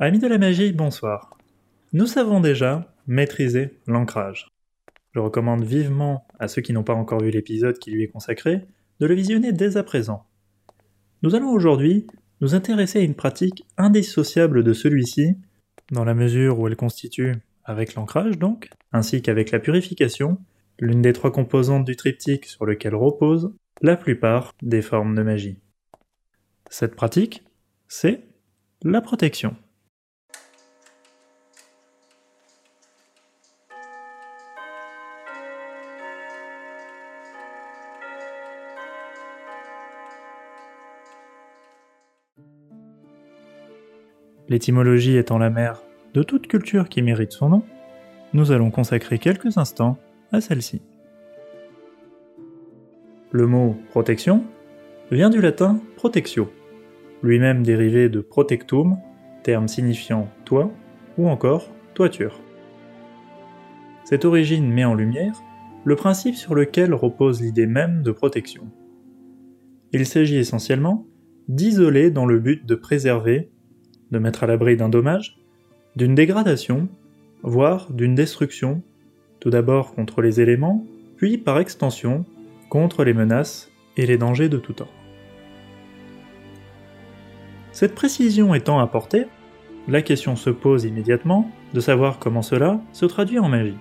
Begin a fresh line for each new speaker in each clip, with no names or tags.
Amis de la magie, bonsoir. Nous savons déjà maîtriser l'ancrage. Je recommande vivement à ceux qui n'ont pas encore vu l'épisode qui lui est consacré de le visionner dès à présent. Nous allons aujourd'hui nous intéresser à une pratique indissociable de celui-ci, dans la mesure où elle constitue, avec l'ancrage donc, ainsi qu'avec la purification, l'une des trois composantes du triptyque sur lequel repose la plupart des formes de magie. Cette pratique, c'est la protection. L'étymologie étant la mère de toute culture qui mérite son nom, nous allons consacrer quelques instants à celle-ci. Le mot protection vient du latin protectio, lui-même dérivé de protectum, terme signifiant toit ou encore toiture. Cette origine met en lumière le principe sur lequel repose l'idée même de protection. Il s'agit essentiellement d'isoler dans le but de préserver de mettre à l'abri d'un dommage, d'une dégradation, voire d'une destruction, tout d'abord contre les éléments, puis par extension contre les menaces et les dangers de tout ordre. Cette précision étant apportée, la question se pose immédiatement de savoir comment cela se traduit en magie.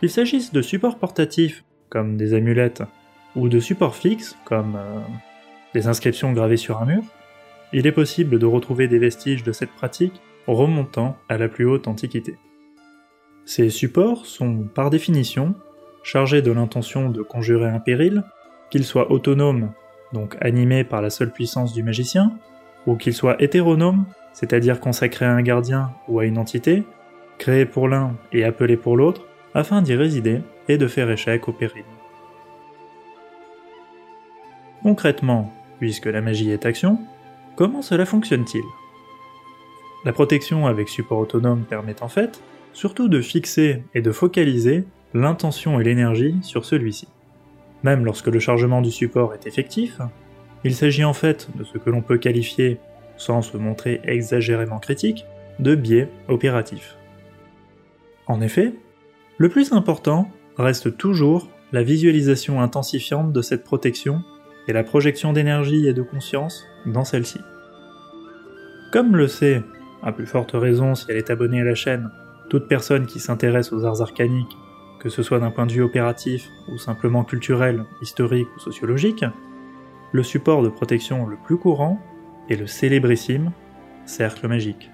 Qu'il s'agisse de supports portatifs, comme des amulettes, ou de supports fixes, comme euh, des inscriptions gravées sur un mur, il est possible de retrouver des vestiges de cette pratique remontant à la plus haute antiquité. Ces supports sont, par définition, chargés de l'intention de conjurer un péril, qu'ils soient autonomes, donc animés par la seule puissance du magicien, ou qu'ils soient hétéronomes, c'est-à-dire consacrés à un gardien ou à une entité, créés pour l'un et appelés pour l'autre, afin d'y résider et de faire échec au péril. Concrètement, puisque la magie est action, Comment cela fonctionne-t-il? La protection avec support autonome permet en fait surtout de fixer et de focaliser l'intention et l'énergie sur celui-ci. Même lorsque le chargement du support est effectif, il s'agit en fait de ce que l'on peut qualifier, sans se montrer exagérément critique, de biais opératif. En effet, le plus important reste toujours la visualisation intensifiante de cette protection et la projection d'énergie et de conscience dans celle-ci. Comme le sait, à plus forte raison si elle est abonnée à la chaîne, toute personne qui s'intéresse aux arts arcaniques, que ce soit d'un point de vue opératif ou simplement culturel, historique ou sociologique, le support de protection le plus courant est le célébrissime cercle magique.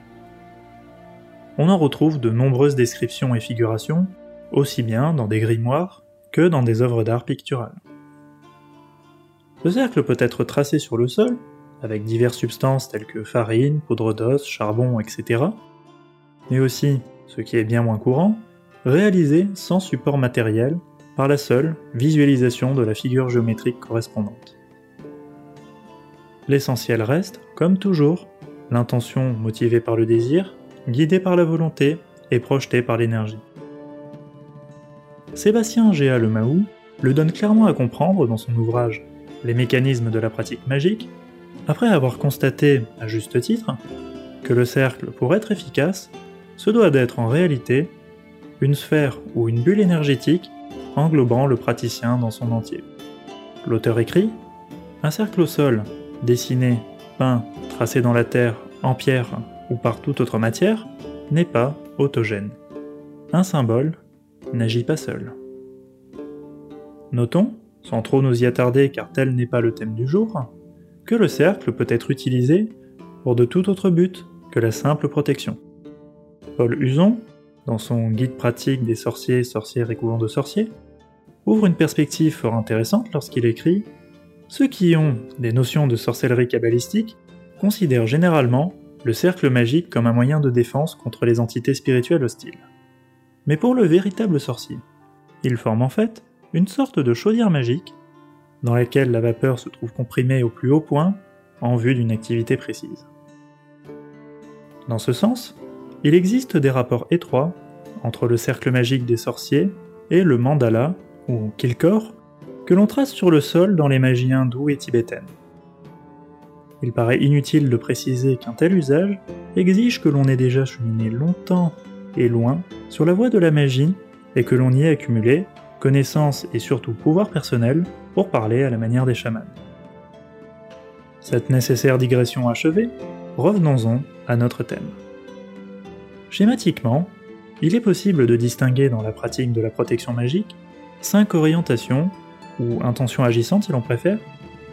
On en retrouve de nombreuses descriptions et figurations, aussi bien dans des grimoires que dans des œuvres d'art picturales. Ce cercle peut être tracé sur le sol, avec diverses substances telles que farine, poudre d'os, charbon, etc. Mais aussi, ce qui est bien moins courant, réalisé sans support matériel, par la seule visualisation de la figure géométrique correspondante. L'essentiel reste, comme toujours, l'intention motivée par le désir, guidée par la volonté et projetée par l'énergie. Sébastien Géa Le Mahou le donne clairement à comprendre dans son ouvrage les mécanismes de la pratique magique, après avoir constaté, à juste titre, que le cercle, pour être efficace, se doit d'être en réalité une sphère ou une bulle énergétique englobant le praticien dans son entier. L'auteur écrit Un cercle au sol, dessiné, peint, tracé dans la terre, en pierre ou par toute autre matière, n'est pas autogène. Un symbole n'agit pas seul. Notons sans trop nous y attarder car tel n'est pas le thème du jour, que le cercle peut être utilisé pour de tout autre but que la simple protection. Paul Uson, dans son guide pratique des sorciers, sorcières et couvents de sorciers, ouvre une perspective fort intéressante lorsqu'il écrit Ceux qui ont des notions de sorcellerie kabbalistique considèrent généralement le cercle magique comme un moyen de défense contre les entités spirituelles hostiles. Mais pour le véritable sorcier, il forme en fait une sorte de chaudière magique dans laquelle la vapeur se trouve comprimée au plus haut point en vue d'une activité précise. Dans ce sens, il existe des rapports étroits entre le cercle magique des sorciers et le mandala, ou kilkor, que l'on trace sur le sol dans les magies hindoues et tibétaines. il paraît inutile de préciser qu'un tel usage exige que l'on ait déjà cheminé longtemps et loin sur la voie de la magie et que l'on y ait accumulé connaissances et surtout pouvoir personnel pour parler à la manière des chamans. Cette nécessaire digression achevée, revenons-en à notre thème. Schématiquement, il est possible de distinguer dans la pratique de la protection magique cinq orientations, ou intentions agissantes si l'on préfère,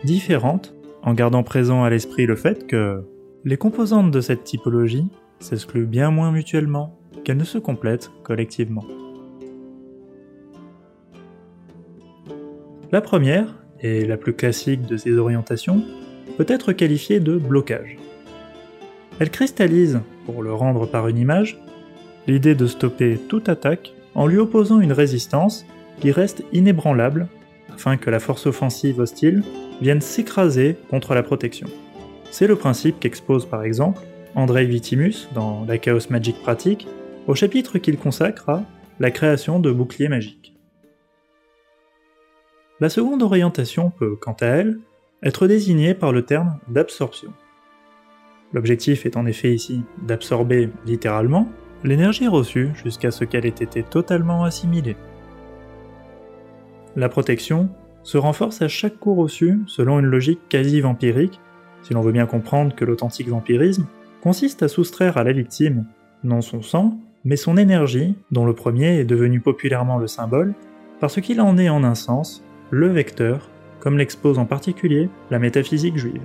différentes, en gardant présent à l'esprit le fait que les composantes de cette typologie s'excluent bien moins mutuellement qu'elles ne se complètent collectivement. La première, et la plus classique de ces orientations, peut être qualifiée de blocage. Elle cristallise, pour le rendre par une image, l'idée de stopper toute attaque en lui opposant une résistance qui reste inébranlable afin que la force offensive hostile vienne s'écraser contre la protection. C'est le principe qu'expose par exemple Andrei Vitimus dans la Chaos Magic pratique au chapitre qu'il consacre à la création de boucliers magiques. La seconde orientation peut, quant à elle, être désignée par le terme d'absorption. L'objectif est en effet ici d'absorber littéralement l'énergie reçue jusqu'à ce qu'elle ait été totalement assimilée. La protection se renforce à chaque coup reçu selon une logique quasi vampirique, si l'on veut bien comprendre que l'authentique vampirisme consiste à soustraire à la victime non son sang, mais son énergie, dont le premier est devenu populairement le symbole, parce qu'il en est en un sens le vecteur, comme l'expose en particulier la métaphysique juive.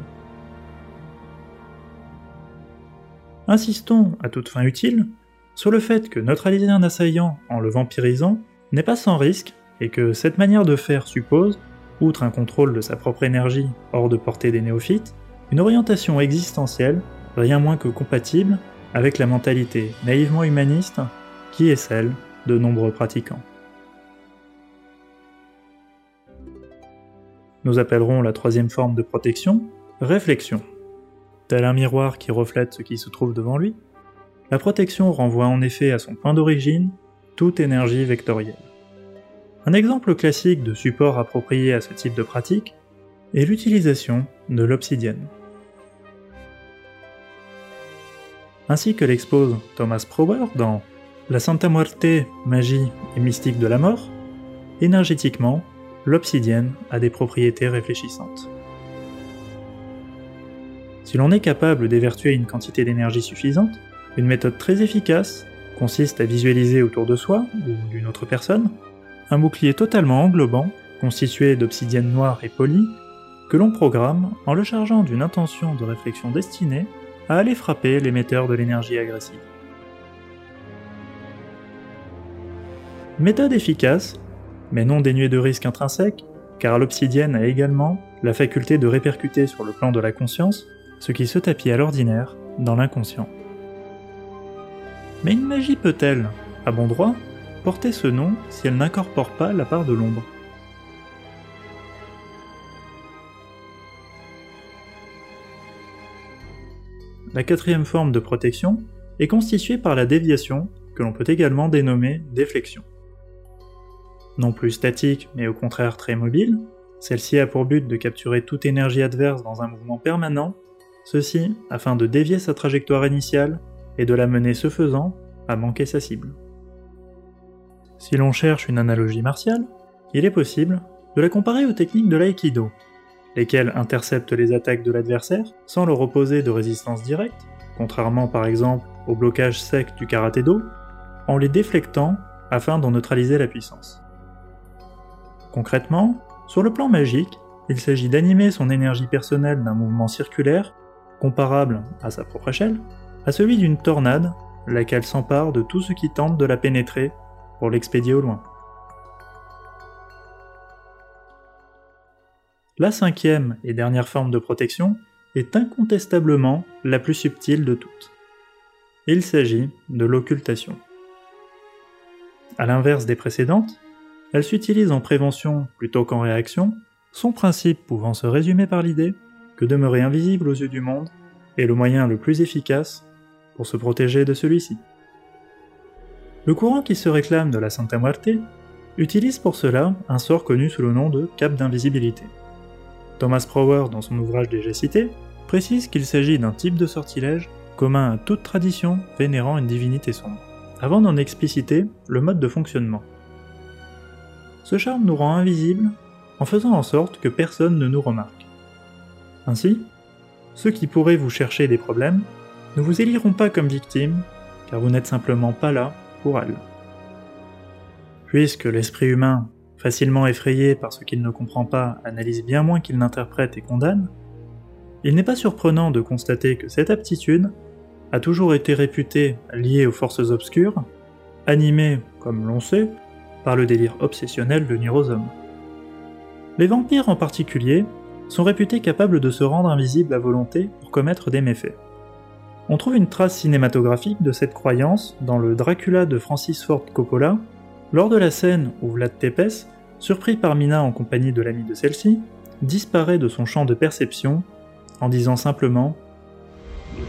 Insistons, à toute fin utile, sur le fait que neutraliser un assaillant en le vampirisant n'est pas sans risque et que cette manière de faire suppose, outre un contrôle de sa propre énergie hors de portée des néophytes, une orientation existentielle rien moins que compatible avec la mentalité naïvement humaniste qui est celle de nombreux pratiquants. Nous appellerons la troisième forme de protection réflexion. Tel un miroir qui reflète ce qui se trouve devant lui, la protection renvoie en effet à son point d'origine toute énergie vectorielle. Un exemple classique de support approprié à ce type de pratique est l'utilisation de l'obsidienne. Ainsi que l'expose Thomas Prower dans La Santa Muerte, magie et mystique de la mort, énergétiquement, l'obsidienne a des propriétés réfléchissantes. Si l'on est capable d'évertuer une quantité d'énergie suffisante, une méthode très efficace consiste à visualiser autour de soi, ou d'une autre personne, un bouclier totalement englobant, constitué d'obsidienne noire et polie, que l'on programme en le chargeant d'une intention de réflexion destinée à aller frapper l'émetteur de l'énergie agressive. Méthode efficace mais non dénué de risque intrinsèque, car l'obsidienne a également la faculté de répercuter sur le plan de la conscience ce qui se tapit à l'ordinaire dans l'inconscient. Mais une magie peut-elle, à bon droit, porter ce nom si elle n'incorpore pas la part de l'ombre? La quatrième forme de protection est constituée par la déviation, que l'on peut également dénommer déflexion non plus statique mais au contraire très mobile, celle-ci a pour but de capturer toute énergie adverse dans un mouvement permanent, ceci afin de dévier sa trajectoire initiale et de la mener ce faisant à manquer sa cible. Si l'on cherche une analogie martiale, il est possible de la comparer aux techniques de l'aïkido, lesquelles interceptent les attaques de l'adversaire sans leur opposer de résistance directe, contrairement par exemple au blocage sec du karaté-do, en les déflectant afin d'en neutraliser la puissance. Concrètement, sur le plan magique, il s'agit d'animer son énergie personnelle d'un mouvement circulaire, comparable, à sa propre échelle, à celui d'une tornade, laquelle s'empare de tout ce qui tente de la pénétrer pour l'expédier au loin. La cinquième et dernière forme de protection est incontestablement la plus subtile de toutes. Il s'agit de l'occultation. A l'inverse des précédentes, elle s'utilise en prévention plutôt qu'en réaction, son principe pouvant se résumer par l'idée que demeurer invisible aux yeux du monde est le moyen le plus efficace pour se protéger de celui-ci. Le courant qui se réclame de la Santa Muerte utilise pour cela un sort connu sous le nom de cap d'invisibilité. Thomas Prower, dans son ouvrage déjà cité, précise qu'il s'agit d'un type de sortilège commun à toute tradition vénérant une divinité sombre, avant d'en expliciter le mode de fonctionnement. Ce charme nous rend invisibles en faisant en sorte que personne ne nous remarque. Ainsi, ceux qui pourraient vous chercher des problèmes ne vous éliront pas comme victime, car vous n'êtes simplement pas là pour elles. Puisque l'esprit humain, facilement effrayé par ce qu'il ne comprend pas, analyse bien moins qu'il n'interprète et condamne, il n'est pas surprenant de constater que cette aptitude a toujours été réputée liée aux forces obscures, animée, comme l'on sait, par le délire obsessionnel de hommes. Les vampires en particulier sont réputés capables de se rendre invisibles à volonté pour commettre des méfaits. On trouve une trace cinématographique de cette croyance dans le Dracula de Francis Ford Coppola, lors de la scène où Vlad Tepes, surpris par Mina en compagnie de l'ami de celle-ci, disparaît de son champ de perception en disant simplement
Ne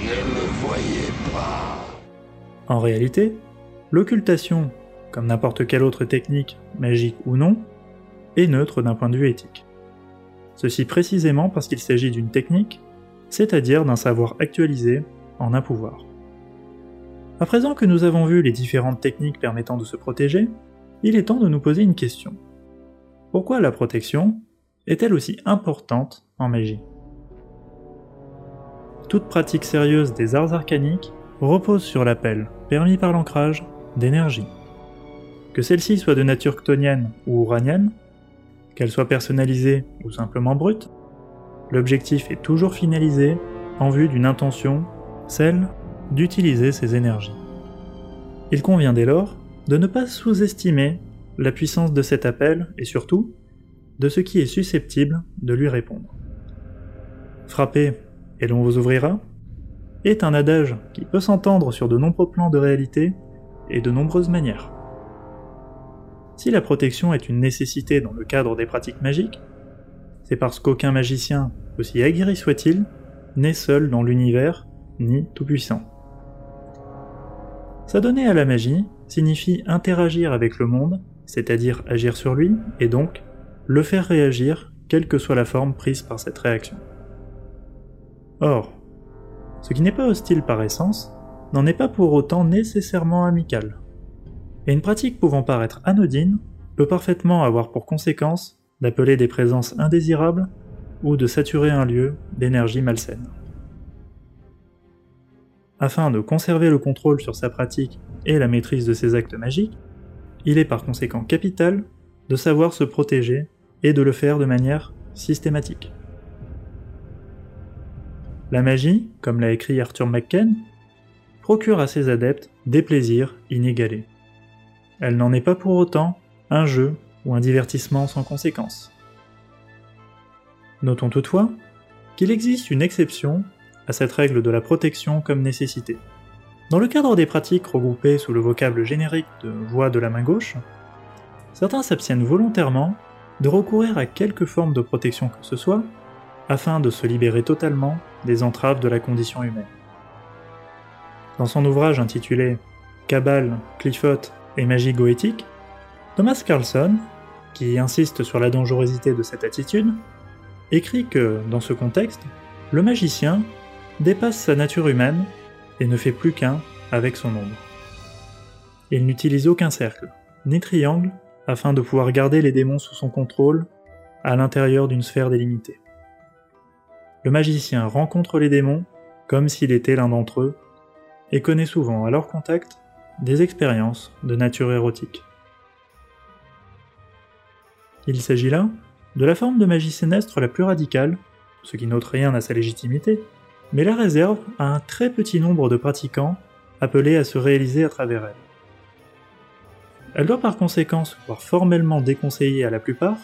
me voyez pas.
En réalité, l'occultation, comme n'importe quelle autre technique, magique ou non, est neutre d'un point de vue éthique. Ceci précisément parce qu'il s'agit d'une technique, c'est-à-dire d'un savoir actualisé en un pouvoir. À présent que nous avons vu les différentes techniques permettant de se protéger, il est temps de nous poser une question. Pourquoi la protection est-elle aussi importante en magie? Toute pratique sérieuse des arts arcaniques repose sur l'appel, permis par l'ancrage, d'énergie. Que celle-ci soit de nature ctonienne ou uranienne, qu'elle soit personnalisée ou simplement brute, l'objectif est toujours finalisé en vue d'une intention, celle d'utiliser ces énergies. Il convient dès lors de ne pas sous-estimer la puissance de cet appel et surtout de ce qui est susceptible de lui répondre. Frapper et l'on vous ouvrira est un adage qui peut s'entendre sur de nombreux plans de réalité et de nombreuses manières. Si la protection est une nécessité dans le cadre des pratiques magiques, c'est parce qu'aucun magicien, aussi aguerri soit-il, n'est seul dans l'univers, ni tout-puissant. S'adonner à la magie signifie interagir avec le monde, c'est-à-dire agir sur lui, et donc le faire réagir, quelle que soit la forme prise par cette réaction. Or, ce qui n'est pas hostile par essence, n'en est pas pour autant nécessairement amical. Et une pratique pouvant paraître anodine peut parfaitement avoir pour conséquence d'appeler des présences indésirables ou de saturer un lieu d'énergie malsaine. Afin de conserver le contrôle sur sa pratique et la maîtrise de ses actes magiques, il est par conséquent capital de savoir se protéger et de le faire de manière systématique. La magie, comme l'a écrit Arthur McKen, procure à ses adeptes des plaisirs inégalés. Elle n'en est pas pour autant un jeu ou un divertissement sans conséquence. Notons toutefois qu'il existe une exception à cette règle de la protection comme nécessité. Dans le cadre des pratiques regroupées sous le vocable générique de voix de la main gauche, certains s'abstiennent volontairement de recourir à quelque forme de protection que ce soit, afin de se libérer totalement des entraves de la condition humaine. Dans son ouvrage intitulé Cabal, Cliffot et magie goétique, Thomas Carlson, qui insiste sur la dangerosité de cette attitude, écrit que, dans ce contexte, le magicien dépasse sa nature humaine et ne fait plus qu'un avec son ombre. Il n'utilise aucun cercle, ni triangle, afin de pouvoir garder les démons sous son contrôle à l'intérieur d'une sphère délimitée. Le magicien rencontre les démons comme s'il était l'un d'entre eux et connaît souvent à leur contact des expériences de nature érotique. Il s'agit là de la forme de magie sénestre la plus radicale, ce qui n'ôte rien à sa légitimité, mais la réserve à un très petit nombre de pratiquants appelés à se réaliser à travers elle. Elle doit par conséquent se voir formellement déconseillée à la plupart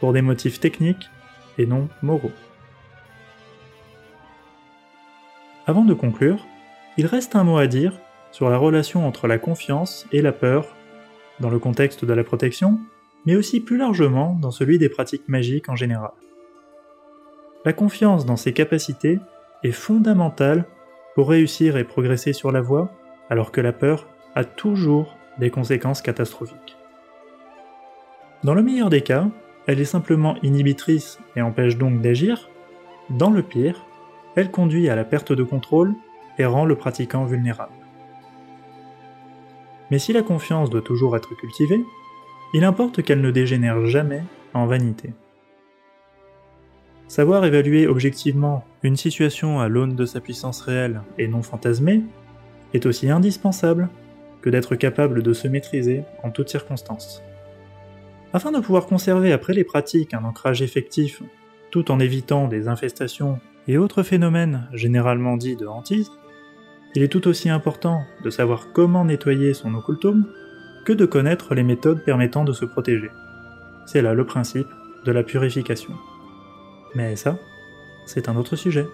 pour des motifs techniques et non moraux. Avant de conclure, il reste un mot à dire sur la relation entre la confiance et la peur dans le contexte de la protection, mais aussi plus largement dans celui des pratiques magiques en général. La confiance dans ses capacités est fondamentale pour réussir et progresser sur la voie, alors que la peur a toujours des conséquences catastrophiques. Dans le meilleur des cas, elle est simplement inhibitrice et empêche donc d'agir, dans le pire, elle conduit à la perte de contrôle et rend le pratiquant vulnérable. Mais si la confiance doit toujours être cultivée, il importe qu'elle ne dégénère jamais en vanité. Savoir évaluer objectivement une situation à l'aune de sa puissance réelle et non fantasmée est aussi indispensable que d'être capable de se maîtriser en toutes circonstances. Afin de pouvoir conserver après les pratiques un ancrage effectif, tout en évitant des infestations et autres phénomènes généralement dits de hantise, il est tout aussi important de savoir comment nettoyer son occultum que de connaître les méthodes permettant de se protéger. C'est là le principe de la purification. Mais ça, c'est un autre sujet.